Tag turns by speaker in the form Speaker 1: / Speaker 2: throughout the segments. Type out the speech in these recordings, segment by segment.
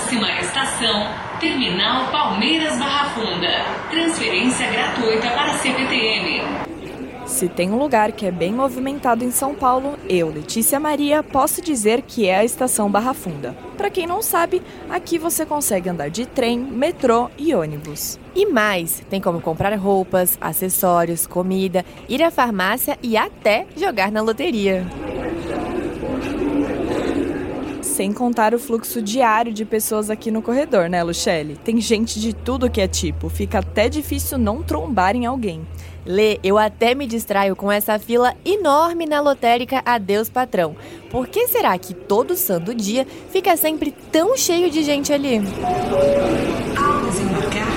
Speaker 1: Próxima estação, Terminal Palmeiras Barra Funda. Transferência gratuita para CPTM.
Speaker 2: Se tem um lugar que é bem movimentado em São Paulo, eu, Letícia Maria, posso dizer que é a estação Barra Funda. Para quem não sabe, aqui você consegue andar de trem, metrô e ônibus.
Speaker 3: E mais, tem como comprar roupas, acessórios, comida, ir à farmácia e até jogar na loteria
Speaker 2: sem contar o fluxo diário de pessoas aqui no corredor, né, Luchelle? Tem gente de tudo que é tipo, fica até difícil não trombar em alguém.
Speaker 3: Lê, eu até me distraio com essa fila enorme na lotérica Adeus Patrão. Por que será que todo santo dia fica sempre tão cheio de gente ali?
Speaker 1: Desembarcar,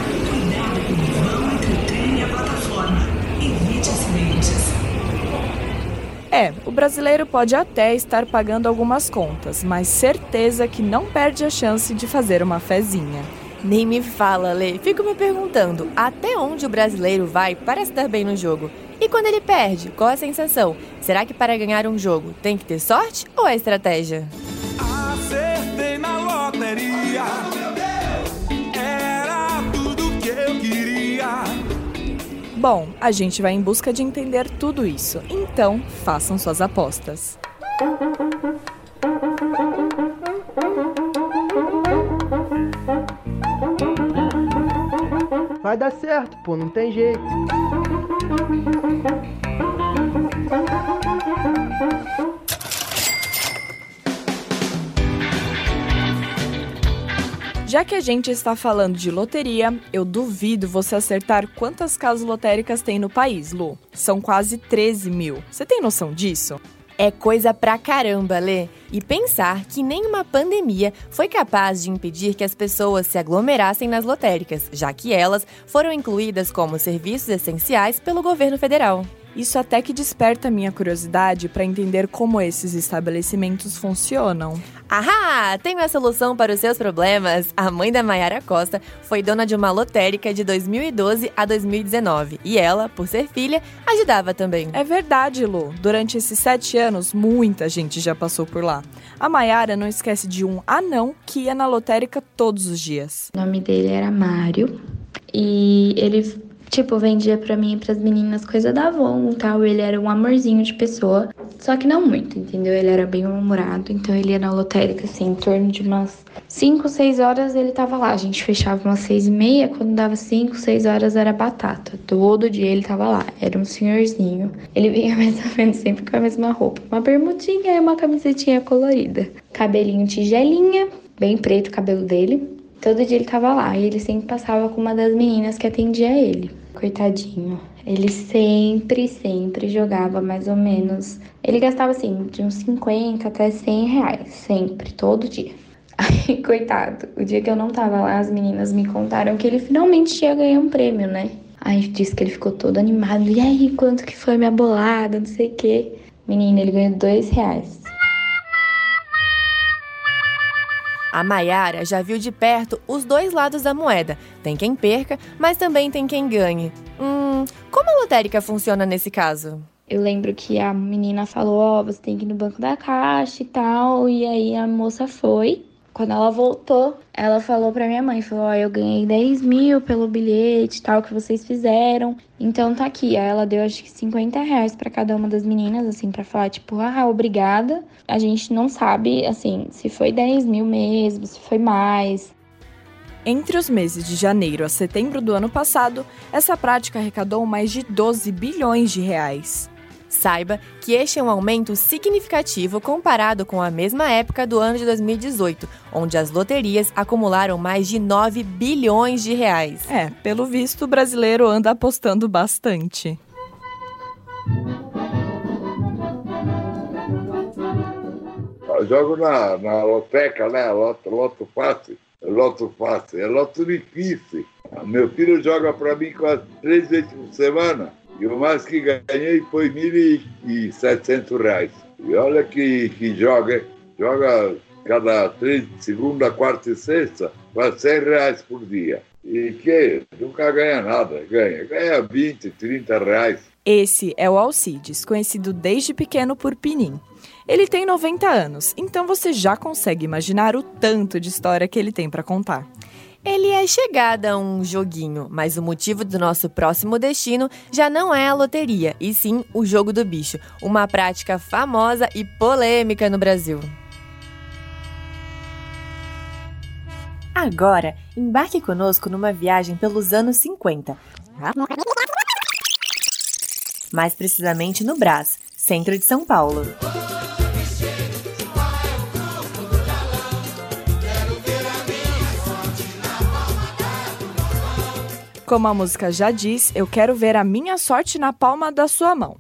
Speaker 2: É, o brasileiro pode até estar pagando algumas contas, mas certeza que não perde a chance de fazer uma fezinha.
Speaker 3: Nem me fala, Lê. Fico me perguntando até onde o brasileiro vai para se dar bem no jogo. E quando ele perde, qual a sensação? Será que para ganhar um jogo tem que ter sorte ou é estratégia?
Speaker 4: Acertei na loteria. Era tudo que eu queria.
Speaker 2: Bom, a gente vai em busca de entender tudo isso, então façam suas apostas.
Speaker 5: Vai dar certo, pô, não tem jeito.
Speaker 2: Já que a gente está falando de loteria, eu duvido você acertar quantas casas lotéricas tem no país, Lu. São quase 13 mil. Você tem noção disso?
Speaker 3: É coisa pra caramba, Lê. E pensar que nenhuma pandemia foi capaz de impedir que as pessoas se aglomerassem nas lotéricas, já que elas foram incluídas como serviços essenciais pelo governo federal.
Speaker 2: Isso até que desperta minha curiosidade para entender como esses estabelecimentos funcionam.
Speaker 3: Ahá! Tenho a solução para os seus problemas. A mãe da Mayara Costa foi dona de uma lotérica de 2012 a 2019 e ela, por ser filha, ajudava também.
Speaker 2: É verdade, Lu. Durante esses sete anos, muita gente já passou por lá. A Mayara não esquece de um anão que ia na lotérica todos os dias.
Speaker 6: O nome dele era Mário e ele Tipo, vendia pra mim e pras meninas coisa da Avon e tal. Ele era um amorzinho de pessoa. Só que não muito, entendeu? Ele era bem humorado. Então ele ia na lotérica, assim, em torno de umas 5, 6 horas ele tava lá. A gente fechava umas 6 e meia. Quando dava 5, 6 horas era batata. Todo dia ele tava lá. Era um senhorzinho. Ele vinha mais ou menos sempre com a mesma roupa. Uma bermudinha e uma camisetinha colorida. Cabelinho tigelinha, bem preto o cabelo dele. Todo dia ele tava lá e ele sempre passava com uma das meninas que atendia ele coitadinho. Ele sempre, sempre jogava mais ou menos. Ele gastava assim, de uns 50 até 100 reais, sempre, todo dia. Aí, coitado, o dia que eu não tava lá, as meninas me contaram que ele finalmente tinha ganho um prêmio, né? Aí disse que ele ficou todo animado. E aí, quanto que foi minha bolada? Não sei o quê. Menina, ele ganhou dois reais.
Speaker 3: A Maiara já viu de perto os dois lados da moeda. Tem quem perca, mas também tem quem ganhe. Hum, como a lotérica funciona nesse caso?
Speaker 6: Eu lembro que a menina falou: Ó, oh, você tem que ir no banco da caixa e tal. E aí a moça foi. Quando ela voltou, ela falou pra minha mãe, falou, ó, oh, eu ganhei 10 mil pelo bilhete tal que vocês fizeram. Então tá aqui. Aí ela deu acho que 50 reais pra cada uma das meninas, assim, pra falar, tipo, ah, obrigada. A gente não sabe, assim, se foi 10 mil mesmo, se foi mais.
Speaker 2: Entre os meses de janeiro a setembro do ano passado, essa prática arrecadou mais de 12 bilhões de reais.
Speaker 3: Saiba que este é um aumento significativo comparado com a mesma época do ano de 2018, onde as loterias acumularam mais de 9 bilhões de reais.
Speaker 2: É, pelo visto, o brasileiro anda apostando bastante.
Speaker 7: Eu jogo na, na loteca, né? Loto, loto fácil. Loto fácil. É loto difícil. Meu filho joga para mim quase três vezes por semana. E o mais que ganhei foi R$ 1.700. E olha que, que joga, joga cada três, segunda, quarta e sexta, quase 100 reais por dia. E que nunca ganha nada, ganha, ganha 20, 30 reais.
Speaker 2: Esse é o Alcides, conhecido desde pequeno por Pinim. Ele tem 90 anos, então você já consegue imaginar o tanto de história que ele tem para contar.
Speaker 3: Ele é chegada a um joguinho, mas o motivo do nosso próximo destino já não é a loteria, e sim o jogo do bicho, uma prática famosa e polêmica no Brasil. Agora, embarque conosco numa viagem pelos anos 50. Mais precisamente no Brás, centro de São Paulo.
Speaker 2: Como a música já diz, eu quero ver a minha sorte na palma da sua mão.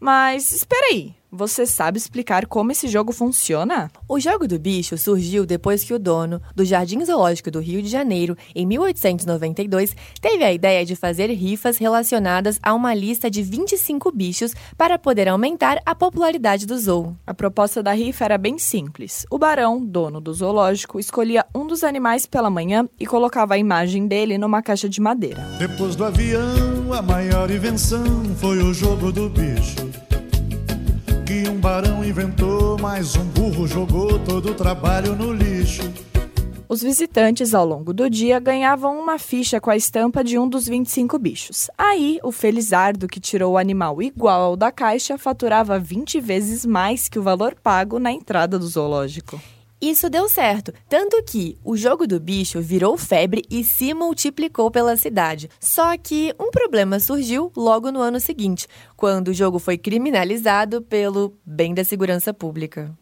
Speaker 2: Mas espera aí, você sabe explicar como esse jogo funciona?
Speaker 3: O jogo do bicho surgiu depois que o dono do Jardim Zoológico do Rio de Janeiro, em 1892, teve a ideia de fazer rifas relacionadas a uma lista de 25 bichos para poder aumentar a popularidade do zoo.
Speaker 2: A proposta da rifa era bem simples. O barão, dono do zoológico, escolhia um dos animais pela manhã e colocava a imagem dele numa caixa de madeira.
Speaker 4: Depois do avião, a maior invenção foi o jogo do bicho. Que um barão inventou, mas um burro jogou todo o trabalho no lixo.
Speaker 2: Os visitantes, ao longo do dia, ganhavam uma ficha com a estampa de um dos 25 bichos. Aí, o felizardo que tirou o animal igual ao da caixa faturava 20 vezes mais que o valor pago na entrada do zoológico.
Speaker 3: Isso deu certo, tanto que o jogo do bicho virou febre e se multiplicou pela cidade. Só que um problema surgiu logo no ano seguinte, quando o jogo foi criminalizado pelo bem da segurança pública.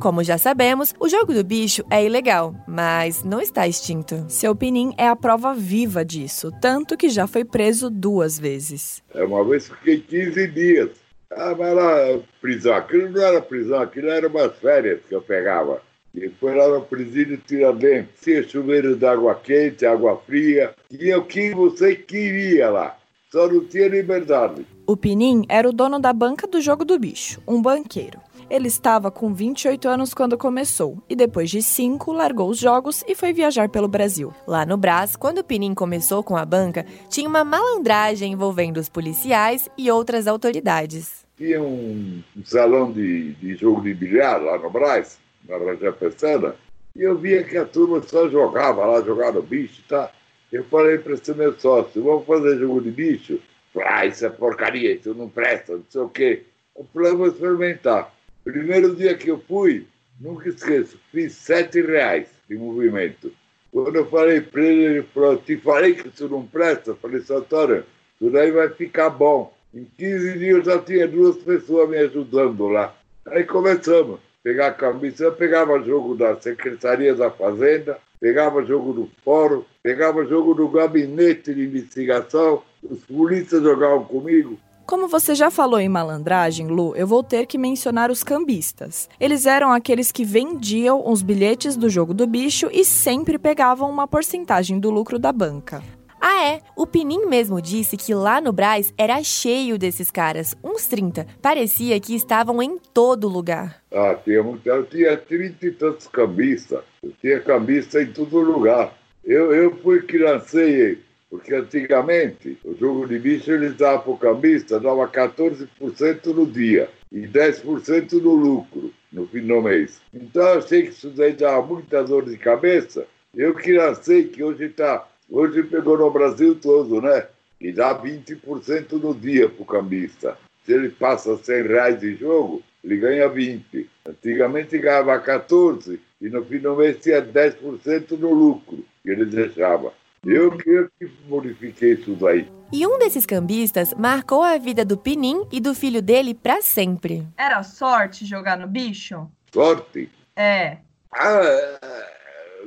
Speaker 3: Como já sabemos, o jogo do bicho é ilegal, mas não está extinto.
Speaker 2: Seu Pinim é a prova viva disso, tanto que já foi preso duas vezes.
Speaker 7: É, Uma vez fiquei 15 dias. Ah, mas era prisão. Aquilo não era prisão, aquilo era umas férias que eu pegava. E foi lá no presídio Tiradentes. Tinha chuveiro de água quente, água fria. Tinha o que você queria lá. Só não tinha liberdade.
Speaker 2: O Pinim era o dono da banca do jogo do bicho, um banqueiro. Ele estava com 28 anos quando começou e depois de 5 largou os jogos e foi viajar pelo Brasil.
Speaker 3: Lá no Brás, quando o Pinim começou com a banca, tinha uma malandragem envolvendo os policiais e outras autoridades.
Speaker 7: Tinha um, salão de, de jogo de bilhar lá no Brás, na Rangel Pessana, e eu via que a turma só jogava lá, jogava bicho, tá? Eu falei para esse meu sócio, vamos fazer jogo de bicho? Ah, isso é porcaria, isso não presta, não sei o quê. Eu falei, vou experimentar. Primeiro dia que eu fui, nunca esqueço, fiz sete reais de movimento. Quando eu falei para ele, ele falou, te falei que isso não presta? Eu falei, Santoro, isso daí vai ficar bom. Em 15 dias eu já tinha duas pessoas me ajudando lá. Aí começamos. Pegar a camisa, eu pegava jogo da Secretaria da Fazenda, pegava jogo do fórum, pegava jogo do gabinete de investigação, os polícias jogavam comigo.
Speaker 2: Como você já falou em malandragem, Lu, eu vou ter que mencionar os cambistas. Eles eram aqueles que vendiam os bilhetes do jogo do bicho e sempre pegavam uma porcentagem do lucro da banca.
Speaker 3: Ah, é? O Pinim mesmo disse que lá no Brás era cheio desses caras, uns 30. Parecia que estavam em todo lugar.
Speaker 7: Ah, tinha, tinha 30 e tantos cambistas. Eu tinha cambista em todo lugar. Eu, eu fui que lancei, porque antigamente o jogo de bicho eles davam para o cambista, dava 14% no dia e 10% no lucro no fim do mês. Então eu achei que isso daí dava muita dor de cabeça. Eu que lancei que hoje está, hoje pegou no Brasil todo, né? E dá 20% no dia para o cambista. Se ele passa 100 reais de jogo, ele ganha 20. Antigamente ganhava 14 e no fim do mês tinha 10% no lucro que ele deixava. Eu que, eu que modifiquei isso daí.
Speaker 3: E um desses cambistas marcou a vida do Pinim e do filho dele para sempre.
Speaker 8: Era sorte jogar no bicho?
Speaker 7: Sorte.
Speaker 8: É.
Speaker 7: Ah,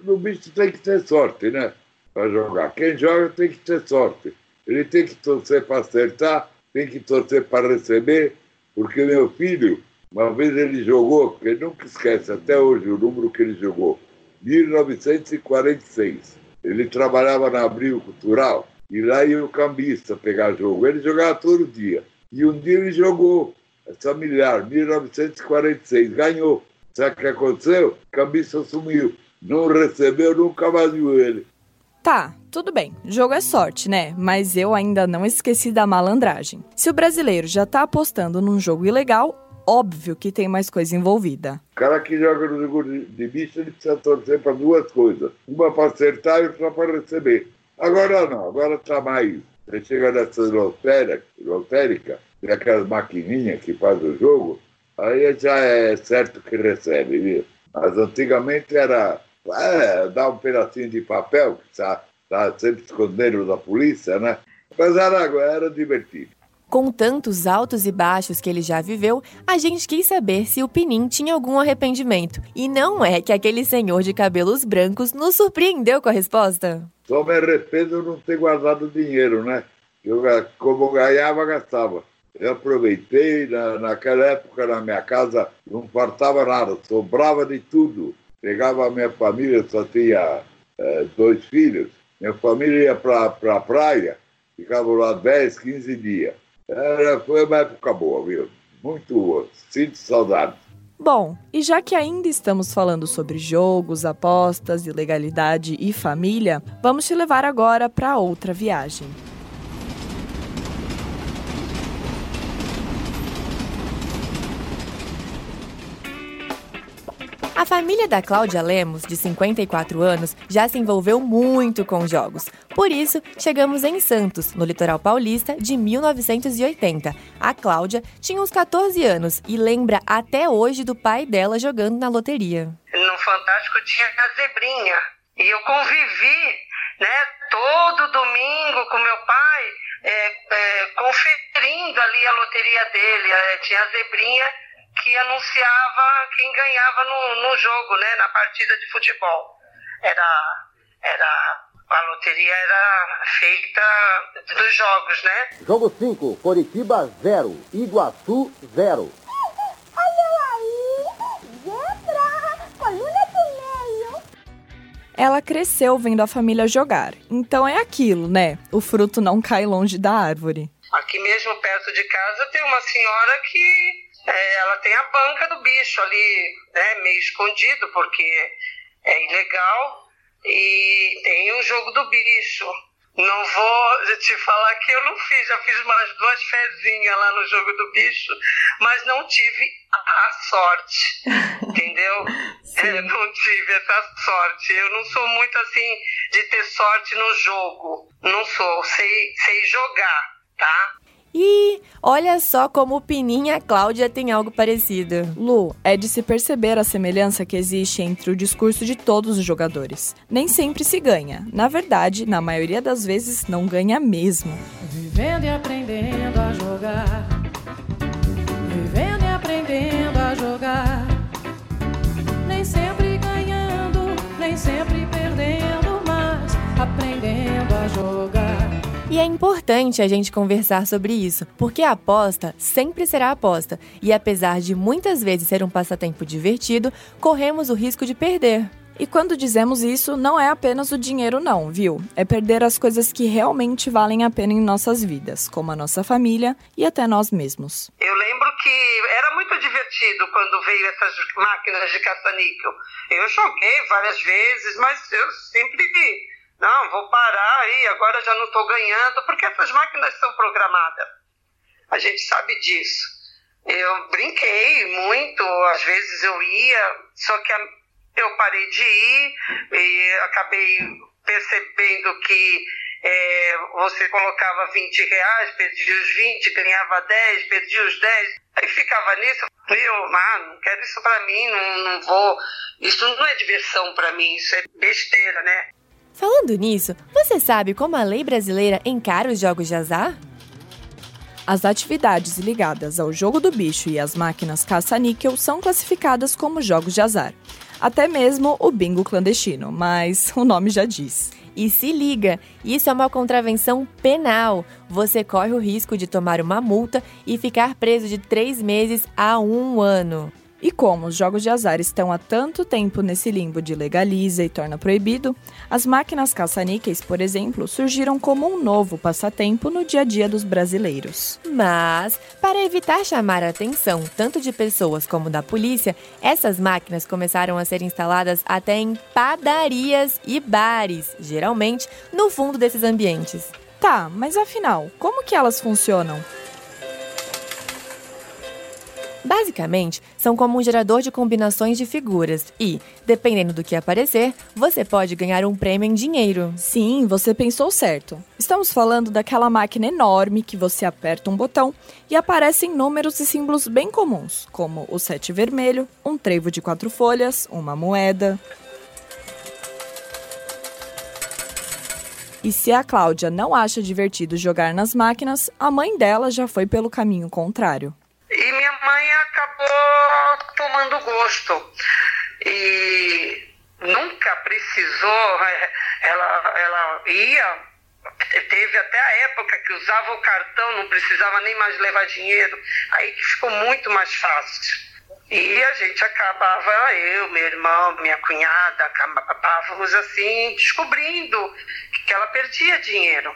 Speaker 7: no bicho tem que ter sorte, né? Para jogar. Quem joga tem que ter sorte. Ele tem que torcer para acertar, tem que torcer para receber, porque meu filho, uma vez ele jogou, que ele nunca esquece até hoje o número que ele jogou, 1946. Ele trabalhava na Abril Cultural e lá ia o cambista pegar jogo. Ele jogava todo dia. E um dia ele jogou essa milhar, 1946, ganhou. Sabe o que aconteceu? O cambista sumiu. Não recebeu, nunca mais viu ele.
Speaker 2: Tá, tudo bem, jogo é sorte, né? Mas eu ainda não esqueci da malandragem. Se o brasileiro já tá apostando num jogo ilegal, óbvio que tem mais coisa envolvida.
Speaker 7: O cara que joga no jogo de, bicho, ele precisa torcer para duas coisas. Uma para acertar e outra para receber. Agora não, agora tá mais. Você chega nessa lotérica, lotérica tem aquelas maquininhas que faz o jogo, aí já é certo que recebe, viu? Mas antigamente era é, dar um pedacinho de papel, que está tá sempre escondendo da polícia, né? Mas era, era divertido.
Speaker 3: Com tantos altos e baixos que ele já viveu, a gente quis saber se o Pinim tinha algum arrependimento. E não é que aquele senhor de cabelos brancos nos surpreendeu com a resposta.
Speaker 7: Só me arrependo de não ter guardado dinheiro, né? Eu, como ganhava, gastava. Eu aproveitei, na, naquela época na minha casa não faltava nada, sobrava de tudo. Pegava a minha família, só tinha é, dois filhos, minha família ia para a pra praia, ficava lá 10, 15 dias. Era, foi uma época boa, viu? Muito boa, sinto saudade.
Speaker 2: Bom, e já que ainda estamos falando sobre jogos, apostas, ilegalidade e família, vamos te levar agora para outra viagem.
Speaker 3: A família da Cláudia Lemos, de 54 anos, já se envolveu muito com jogos. Por isso, chegamos em Santos, no litoral paulista, de 1980. A Cláudia tinha uns 14 anos e lembra até hoje do pai dela jogando na loteria.
Speaker 9: No Fantástico tinha a zebrinha. E eu convivi né, todo domingo com meu pai, é, é, conferindo ali a loteria dele. É, tinha a zebrinha que anunciava quem ganhava no, no jogo, né, na partida de futebol. Era, era a loteria era feita dos jogos, né?
Speaker 10: Jogo 5, Coritiba 0, Iguaçu 0.
Speaker 11: Olha aí, zebra, coluna do meio.
Speaker 2: Ela cresceu vendo a família jogar, então é aquilo, né? O fruto não cai longe da árvore.
Speaker 9: Aqui mesmo perto de casa tem uma senhora que é, ela tem a banca do bicho ali, né, meio escondido, porque é ilegal, e tem o jogo do bicho. Não vou te falar que eu não fiz, já fiz umas duas fezinhas lá no jogo do bicho, mas não tive a sorte, entendeu? É, não tive essa sorte. Eu não sou muito assim de ter sorte no jogo. Não sou, sei, sei jogar, tá?
Speaker 3: E olha só como o Pininho e a Cláudia têm algo parecido.
Speaker 2: Lu, é de se perceber a semelhança que existe entre o discurso de todos os jogadores. Nem sempre se ganha. Na verdade, na maioria das vezes, não ganha mesmo.
Speaker 12: Vivendo e aprendendo a jogar. Vivendo e aprendendo a jogar. Nem sempre ganhando, nem sempre perdendo,
Speaker 3: E é importante a gente conversar sobre isso, porque a aposta sempre será aposta, e apesar de muitas vezes ser um passatempo divertido, corremos o risco de perder.
Speaker 2: E quando dizemos isso, não é apenas o dinheiro, não, viu? É perder as coisas que realmente valem a pena em nossas vidas, como a nossa família e até nós mesmos.
Speaker 9: Eu lembro que era muito divertido quando veio essas máquinas de caça-níquel. Eu joguei várias vezes, mas eu sempre não, vou parar aí, agora já não estou ganhando, porque essas máquinas são programadas. A gente sabe disso. Eu brinquei muito, às vezes eu ia, só que eu parei de ir e acabei percebendo que é, você colocava 20 reais, perdia os 20, ganhava 10, perdia os 10, aí ficava nisso. Eu, ah, não quero isso para mim, não, não vou. Isso não é diversão para mim, isso é besteira, né?
Speaker 3: Falando nisso, você sabe como a lei brasileira encara os jogos de azar?
Speaker 2: As atividades ligadas ao jogo do bicho e às máquinas caça-níquel são classificadas como jogos de azar. Até mesmo o bingo clandestino, mas o nome já diz.
Speaker 3: E se liga, isso é uma contravenção penal. Você corre o risco de tomar uma multa e ficar preso de três meses a um ano.
Speaker 2: E como os jogos de azar estão há tanto tempo nesse limbo de legaliza e torna proibido, as máquinas caça-níqueis, por exemplo, surgiram como um novo passatempo no dia a dia dos brasileiros.
Speaker 3: Mas, para evitar chamar a atenção tanto de pessoas como da polícia, essas máquinas começaram a ser instaladas até em padarias e bares, geralmente no fundo desses ambientes.
Speaker 2: Tá, mas afinal, como que elas funcionam?
Speaker 3: Basicamente, são como um gerador de combinações de figuras e, dependendo do que aparecer, você pode ganhar um prêmio em dinheiro.
Speaker 2: Sim, você pensou certo. Estamos falando daquela máquina enorme que você aperta um botão e aparecem números e símbolos bem comuns, como o sete vermelho, um trevo de quatro folhas, uma moeda. E se a Cláudia não acha divertido jogar nas máquinas, a mãe dela já foi pelo caminho contrário.
Speaker 9: E minha mãe acabou tomando gosto. E nunca precisou, ela, ela ia, teve até a época que usava o cartão, não precisava nem mais levar dinheiro, aí que ficou muito mais fácil. E a gente acabava, eu, meu irmão, minha cunhada, acabávamos assim, descobrindo que ela perdia dinheiro.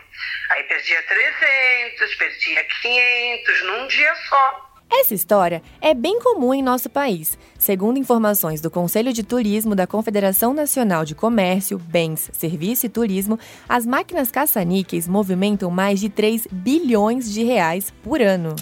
Speaker 9: Aí perdia 300, perdia 500 num dia só.
Speaker 3: Essa história é bem comum em nosso país. Segundo informações do Conselho de Turismo da Confederação Nacional de Comércio, Bens, Serviço e Turismo, as máquinas caça-níqueis movimentam mais de 3 bilhões de reais por ano.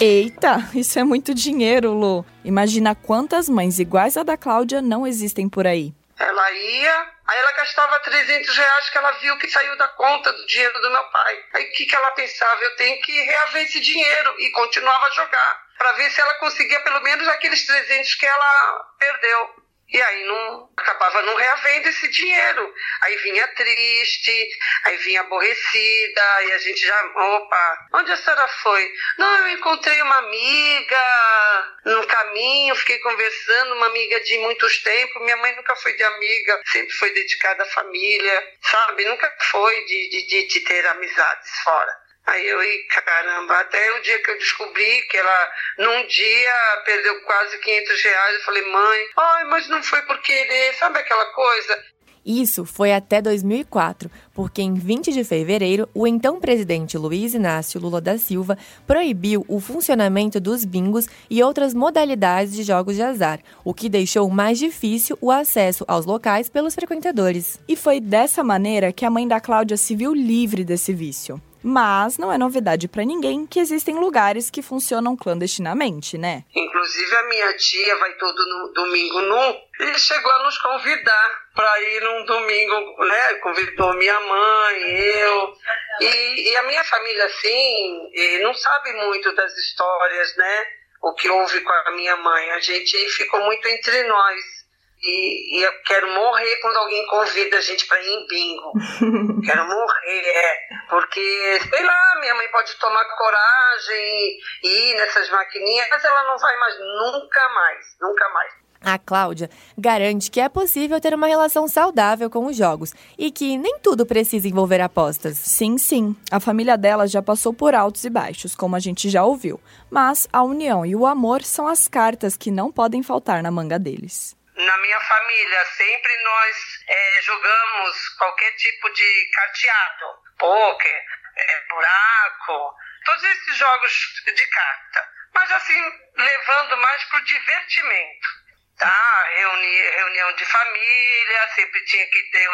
Speaker 2: Eita, isso é muito dinheiro, Lu. Imagina quantas mães iguais à da Cláudia não existem por aí.
Speaker 9: Ela ia, aí ela gastava 300 reais que ela viu que saiu da conta do dinheiro do meu pai. Aí o que, que ela pensava? Eu tenho que reaver esse dinheiro e continuava a jogar para ver se ela conseguia pelo menos aqueles 300 que ela perdeu. E aí não acabava não reavendo esse dinheiro. Aí vinha triste, aí vinha aborrecida, e a gente já, opa, onde a senhora foi? Não, eu encontrei uma amiga no caminho, fiquei conversando, uma amiga de muitos tempos. Minha mãe nunca foi de amiga, sempre foi dedicada à família, sabe? Nunca foi de, de, de, ter amizades fora. Aí eu, e caramba, até o dia que eu descobri que ela, num dia, perdeu quase 500 reais, eu falei, mãe, ai, mas não foi por querer, sabe aquela coisa?
Speaker 3: Isso foi até 2004, porque em 20 de fevereiro, o então presidente Luiz Inácio Lula da Silva proibiu o funcionamento dos bingos e outras modalidades de jogos de azar, o que deixou mais difícil o acesso aos locais pelos frequentadores.
Speaker 2: E foi dessa maneira que a mãe da Cláudia se viu livre desse vício. Mas não é novidade para ninguém que existem lugares que funcionam clandestinamente, né?
Speaker 9: Inclusive a minha tia vai todo no, domingo num e chegou a nos convidar para ir num domingo, né? Convidou minha mãe, eu. E, e a minha família, assim, não sabe muito das histórias, né? O que houve com a minha mãe. A gente ficou muito entre nós. E, e, eu quero morrer quando alguém convida a gente para ir em bingo. quero morrer, é. Porque, sei lá, minha mãe pode tomar coragem e ir nessas maquininhas, mas ela não vai mais, nunca mais, nunca mais.
Speaker 3: A Cláudia garante que é possível ter uma relação saudável com os jogos e que nem tudo precisa envolver apostas.
Speaker 2: Sim, sim. A família dela já passou por altos e baixos, como a gente já ouviu. Mas a união e o amor são as cartas que não podem faltar na manga deles
Speaker 9: na minha família, sempre nós é, jogamos qualquer tipo de carteado, poker, é, buraco, todos esses jogos de carta. Mas assim, levando mais para o divertimento. Tá? Reuni reunião de família, sempre tinha que ter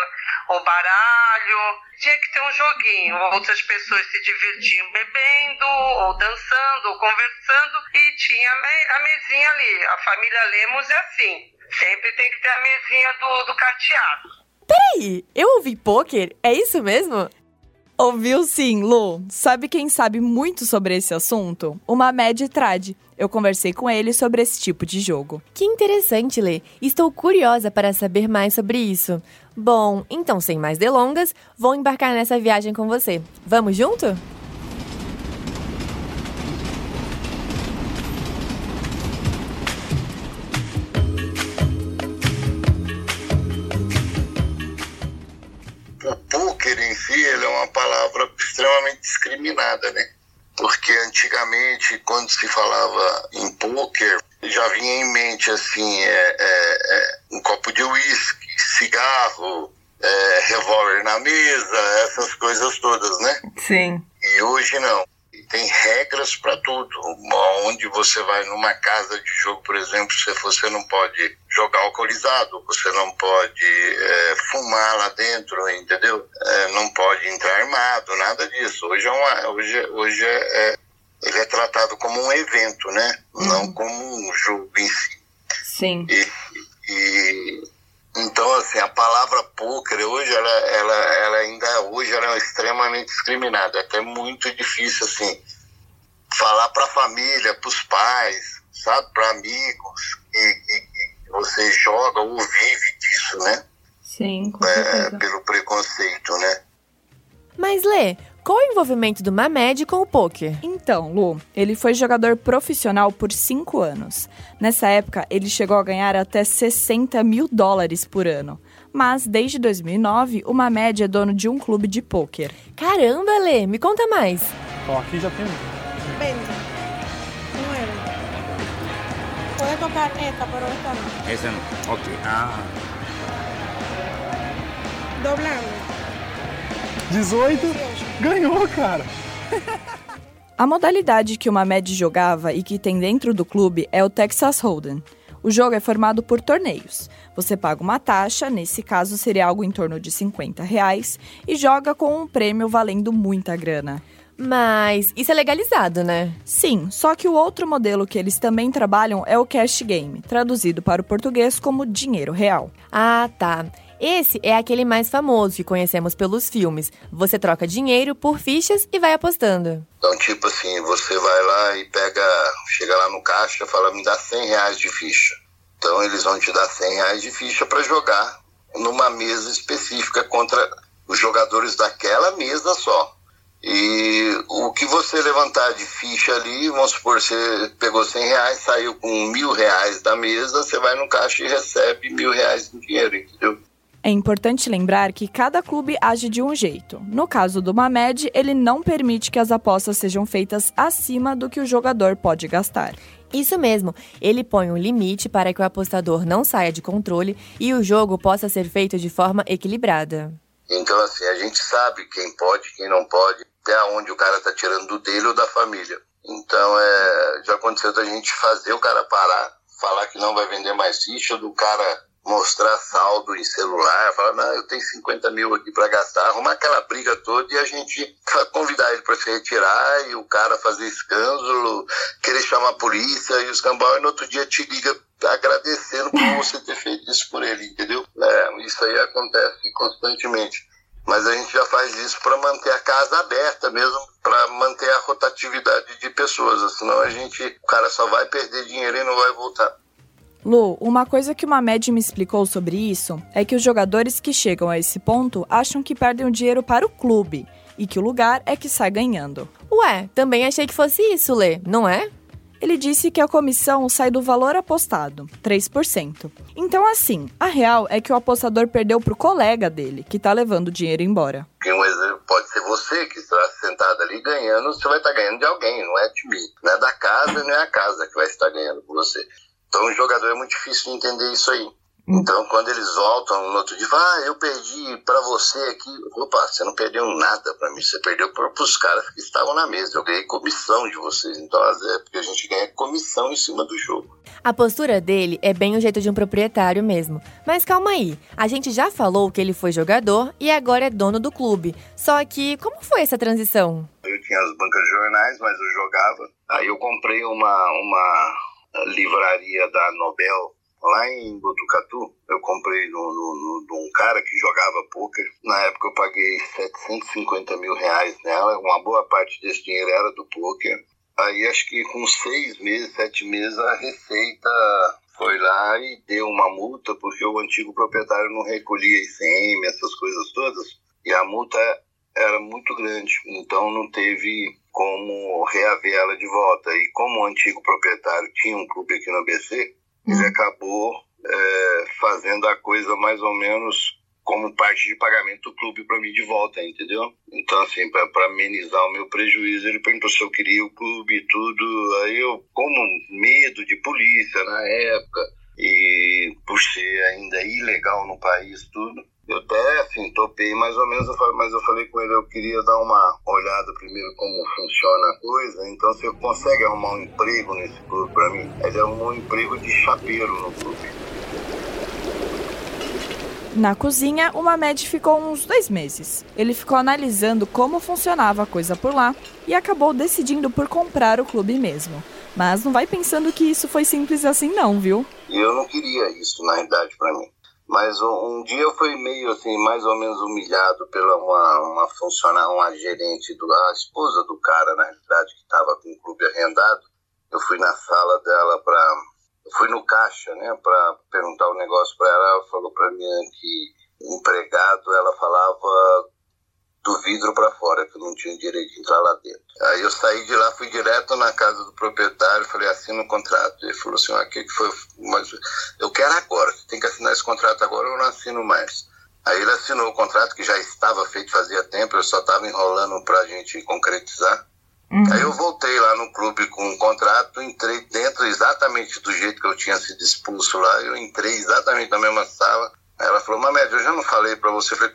Speaker 9: o baralho, tinha que ter um joguinho. Outras pessoas se divertiam bebendo, ou dançando, ou conversando, e tinha a mesinha ali. A família Lemos é assim Sempre tem que ter a mesinha do, do carteado.
Speaker 3: Peraí, eu ouvi poker? É isso mesmo?
Speaker 2: Ouviu sim, Lu. Sabe quem sabe muito sobre esse assunto? O Mamed Trad. Eu conversei com ele sobre esse tipo de jogo.
Speaker 3: Que interessante, Lê. Estou curiosa para saber mais sobre isso. Bom, então sem mais delongas, vou embarcar nessa viagem com você. Vamos junto?
Speaker 7: Discriminada, né? Porque
Speaker 13: antigamente, quando se falava em pôquer, já vinha em mente assim, é, é, é um copo de uísque, cigarro, é, revólver na mesa, essas coisas todas, né?
Speaker 8: Sim.
Speaker 13: E hoje não. Tem regras para tudo. Onde você vai numa casa de jogo, por exemplo, você não pode jogar alcoolizado, você não pode é, fumar lá dentro, entendeu? É, não pode entrar armado, nada disso. Hoje é uma, hoje, hoje é, é ele é tratado como um evento, né? Uhum. Não como um jogo em si.
Speaker 8: Sim.
Speaker 13: E, e então assim a palavra poker hoje ela, ela, ela ainda hoje ela é extremamente discriminada. É até muito difícil assim falar para a família, para os pais, sabe, para amigos que, que, você joga ou vive disso, né?
Speaker 8: Sim.
Speaker 13: É, pelo preconceito, né?
Speaker 3: Mas Lê, qual o envolvimento do Mamed com o poker?
Speaker 2: Então, Lu, ele foi jogador profissional por cinco anos. Nessa época, ele chegou a ganhar até 60 mil dólares por ano. Mas, desde 2009, o Mamed é dono de um clube de pôquer.
Speaker 3: Caramba, Lê, me conta mais.
Speaker 14: Ó, aqui já tem um.
Speaker 11: 20. Tocar esta, pero esta no.
Speaker 15: Essa não. Ok. Ah.
Speaker 11: Doblando.
Speaker 14: 18. Ganhou, cara.
Speaker 2: A modalidade que o Mamed jogava e que tem dentro do clube é o Texas Hold'em. O jogo é formado por torneios. Você paga uma taxa, nesse caso seria algo em torno de 50 reais, e joga com um prêmio valendo muita grana.
Speaker 3: Mas isso é legalizado, né?
Speaker 2: Sim, só que o outro modelo que eles também trabalham é o cash game, traduzido para o português como dinheiro real.
Speaker 3: Ah, tá. Esse é aquele mais famoso que conhecemos pelos filmes. Você troca dinheiro por fichas e vai apostando.
Speaker 13: Então, tipo assim, você vai lá e pega, chega lá no caixa e fala, me dá 100 reais de ficha. Então, eles vão te dar 100 reais de ficha para jogar numa mesa específica contra os jogadores daquela mesa só. E o que você levantar de ficha ali, vamos supor, você pegou 100 reais, saiu com mil reais da mesa, você vai no caixa e recebe mil reais em dinheiro, entendeu?
Speaker 2: É importante lembrar que cada clube age de um jeito. No caso do Mamed, ele não permite que as apostas sejam feitas acima do que o jogador pode gastar.
Speaker 3: Isso mesmo, ele põe um limite para que o apostador não saia de controle e o jogo possa ser feito de forma equilibrada.
Speaker 13: Então, assim, a gente sabe quem pode, quem não pode, até onde o cara tá tirando do dele ou da família. Então, é, já aconteceu da gente fazer o cara parar, falar que não vai vender mais ficha, do cara mostrar saldo em celular, falar, não, eu tenho 50 mil aqui para gastar, arrumar aquela briga toda e a gente convidar ele para se retirar e o cara fazer escândalo, querer chamar a polícia e os cambal e no outro dia te liga agradecendo por você ter feito isso por ele, entendeu? É, isso aí acontece constantemente. Mas a gente já faz isso para manter a casa aberta mesmo, para manter a rotatividade de pessoas, senão a gente, o cara só vai perder dinheiro e não vai voltar.
Speaker 2: Lu, uma coisa que uma média me explicou sobre isso é que os jogadores que chegam a esse ponto acham que perdem o dinheiro para o clube e que o lugar é que sai ganhando.
Speaker 3: Ué, também achei que fosse isso, Lê, não é?
Speaker 2: Ele disse que a comissão sai do valor apostado, 3%. Então, assim, a real é que o apostador perdeu pro colega dele, que tá levando o dinheiro embora.
Speaker 13: Um exemplo pode ser você que está sentado ali ganhando, você vai estar ganhando de alguém, não é de mim. Não é da casa, não é a casa que vai estar ganhando por você. Então o jogador é muito difícil de entender isso aí. Então, quando eles voltam no outro dia, ah, eu perdi para você aqui. Opa, você não perdeu nada para mim, você perdeu para os caras que estavam na mesa. Eu ganhei comissão de vocês. Então, é porque a gente ganha comissão em cima do jogo.
Speaker 3: A postura dele é bem o jeito de um proprietário mesmo. Mas calma aí, a gente já falou que ele foi jogador e agora é dono do clube. Só que, como foi essa transição?
Speaker 13: Eu tinha as bancas de jornais, mas eu jogava. Aí eu comprei uma, uma livraria da Nobel lá em Botucatu. Eu comprei de um cara que jogava poker. Na época eu paguei 750 mil reais nela. Uma boa parte desse dinheiro era do poker. Aí acho que com seis meses, sete meses, a Receita foi lá e deu uma multa porque o antigo proprietário não recolhia ICM, essas coisas todas. E a multa era muito grande, então não teve como reaver ela de volta. E como o antigo proprietário tinha um clube aqui no ABC, ele uhum. acabou é, fazendo a coisa mais ou menos como parte de pagamento do clube para mim de volta, entendeu? Então, assim, para amenizar o meu prejuízo, ele perguntou se eu queria o clube e tudo. Aí eu, como medo de polícia na época, e por ser ainda ilegal no país, tudo, eu até, assim, topei mais ou menos, mas eu falei com ele, eu queria dar uma olhada primeiro como funciona a coisa, então você consegue arrumar um emprego nesse clube para mim? Ele arrumou um emprego de chapeiro no clube.
Speaker 2: Na cozinha, o Mamed ficou uns dois meses. Ele ficou analisando como funcionava a coisa por lá e acabou decidindo por comprar o clube mesmo. Mas não vai pensando que isso foi simples assim não, viu?
Speaker 13: Eu não queria isso, na realidade, para mim. Mas um, um, dia eu fui meio assim, mais ou menos humilhado pela uma, uma funcionária, uma gerente, do, a esposa do cara, na realidade, que estava com o clube arrendado. Eu fui na sala dela para fui no caixa, né, para perguntar o um negócio para ela. Ela falou para mim que empregado, ela falava do vidro para fora, que eu não tinha direito de entrar lá dentro. Aí eu saí de lá, fui direto na casa do proprietário, falei, assina o contrato. Ele falou assim, o que, que foi? Mas eu quero agora, você tem que assinar esse contrato agora, eu não assino mais. Aí ele assinou o contrato, que já estava feito fazia tempo, eu só estava enrolando para a gente concretizar. Uhum. Aí eu voltei lá no clube com um contrato, entrei dentro exatamente do jeito que eu tinha sido expulso lá, eu entrei exatamente na mesma sala. Aí ela falou, Mamed, eu já não falei para você, eu falei,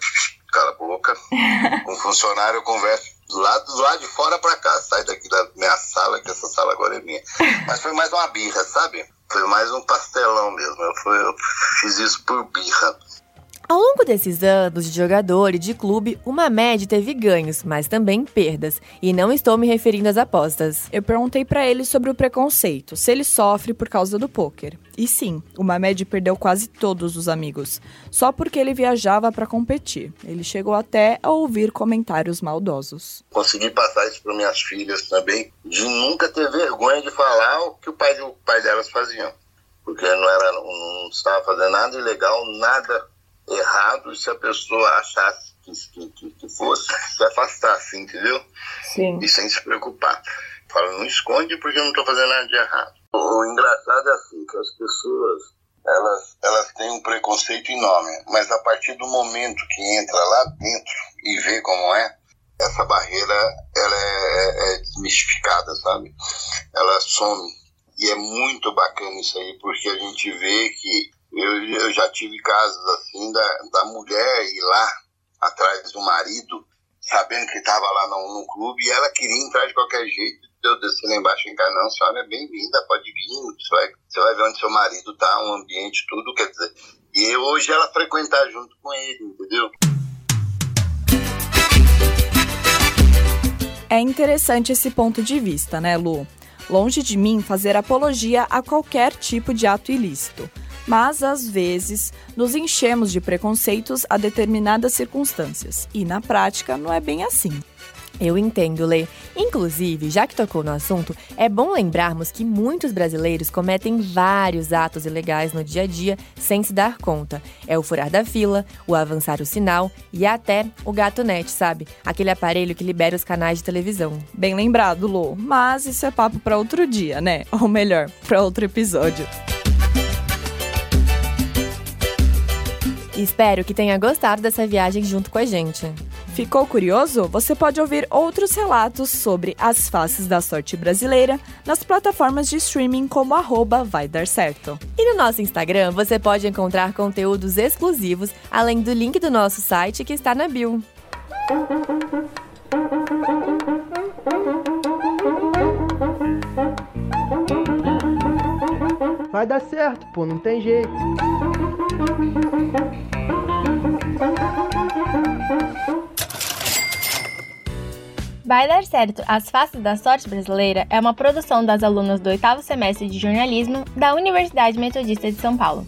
Speaker 13: cala a boca, um funcionário eu converso do lado, do lado de fora para cá, sai daqui da minha sala, que essa sala agora é minha. Mas foi mais uma birra, sabe? Foi mais um pastelão mesmo, eu, eu fiz isso por birra.
Speaker 3: Ao longo desses anos de jogador e de clube, o Mamed teve ganhos, mas também perdas. E não estou me referindo às apostas.
Speaker 2: Eu perguntei para ele sobre o preconceito, se ele sofre por causa do poker. E sim, o Mamed perdeu quase todos os amigos, só porque ele viajava para competir. Ele chegou até a ouvir comentários maldosos.
Speaker 13: Consegui passar isso para minhas filhas também, de nunca ter vergonha de falar o que o pai, o pai delas faziam. Porque não, era, não estava fazendo nada ilegal, nada errado se a pessoa achasse que, que, que fosse, se afastasse, entendeu?
Speaker 2: Sim.
Speaker 13: E sem se preocupar. Fala, não esconde porque eu não estou fazendo nada de errado. O engraçado é assim, que as pessoas, elas, elas têm um preconceito enorme, mas a partir do momento que entra lá dentro e vê como é, essa barreira, ela é, é desmistificada, sabe? Ela some. E é muito bacana isso aí, porque a gente vê que eu, eu já tive casos assim da, da mulher ir lá atrás do marido, sabendo que estava lá no, no, clube, e ela queria entrar de qualquer jeito. Eu desci lá embaixo e não, senhora é bem-vinda, pode vir, você vai, você vai ver onde seu marido está, um ambiente, tudo, quer dizer. E hoje ela frequentar junto com ele, entendeu?
Speaker 2: É interessante esse ponto de vista, né, Lu? Longe de mim fazer apologia a qualquer tipo de ato ilícito mas às vezes nos enchemos de preconceitos a determinadas circunstâncias, e na prática não é bem assim.
Speaker 3: Eu entendo, Lê. Inclusive, já que tocou no assunto, é bom lembrarmos que muitos brasileiros cometem vários atos ilegais no dia a dia sem se dar conta. É o furar da fila, o avançar o sinal e até o gato net, sabe? Aquele aparelho que libera os canais de televisão.
Speaker 2: Bem lembrado, Lu. Mas isso é papo para outro dia, né? Ou melhor, para outro episódio.
Speaker 3: Espero que tenha gostado dessa viagem junto com a gente.
Speaker 2: Ficou curioso? Você pode ouvir outros relatos sobre as faces da sorte brasileira nas plataformas de streaming como arroba vai dar certo.
Speaker 3: E no nosso Instagram você pode encontrar conteúdos exclusivos, além do link do nosso site que está na bio.
Speaker 5: Vai dar certo, pô, não tem jeito.
Speaker 15: Vai Dar Certo, As Faces da Sorte Brasileira é uma produção das alunas do oitavo semestre de jornalismo da Universidade Metodista de São Paulo.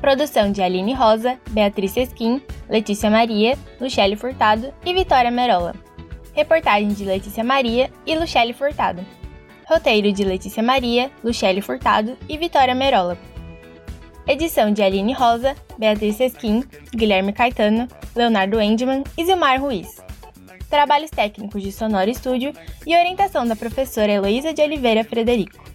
Speaker 15: Produção de Aline Rosa, Beatriz Esquim, Letícia Maria, Luchele Furtado e Vitória Merola. Reportagem de Letícia Maria e Luchele Furtado. Roteiro de Letícia Maria, Luchele Furtado e Vitória Merola. Edição de Aline Rosa, Beatriz Esquim, Guilherme Caetano, Leonardo Endman e Zilmar Ruiz. Trabalhos técnicos de Sonora Estúdio e orientação da professora Heloísa de Oliveira Frederico.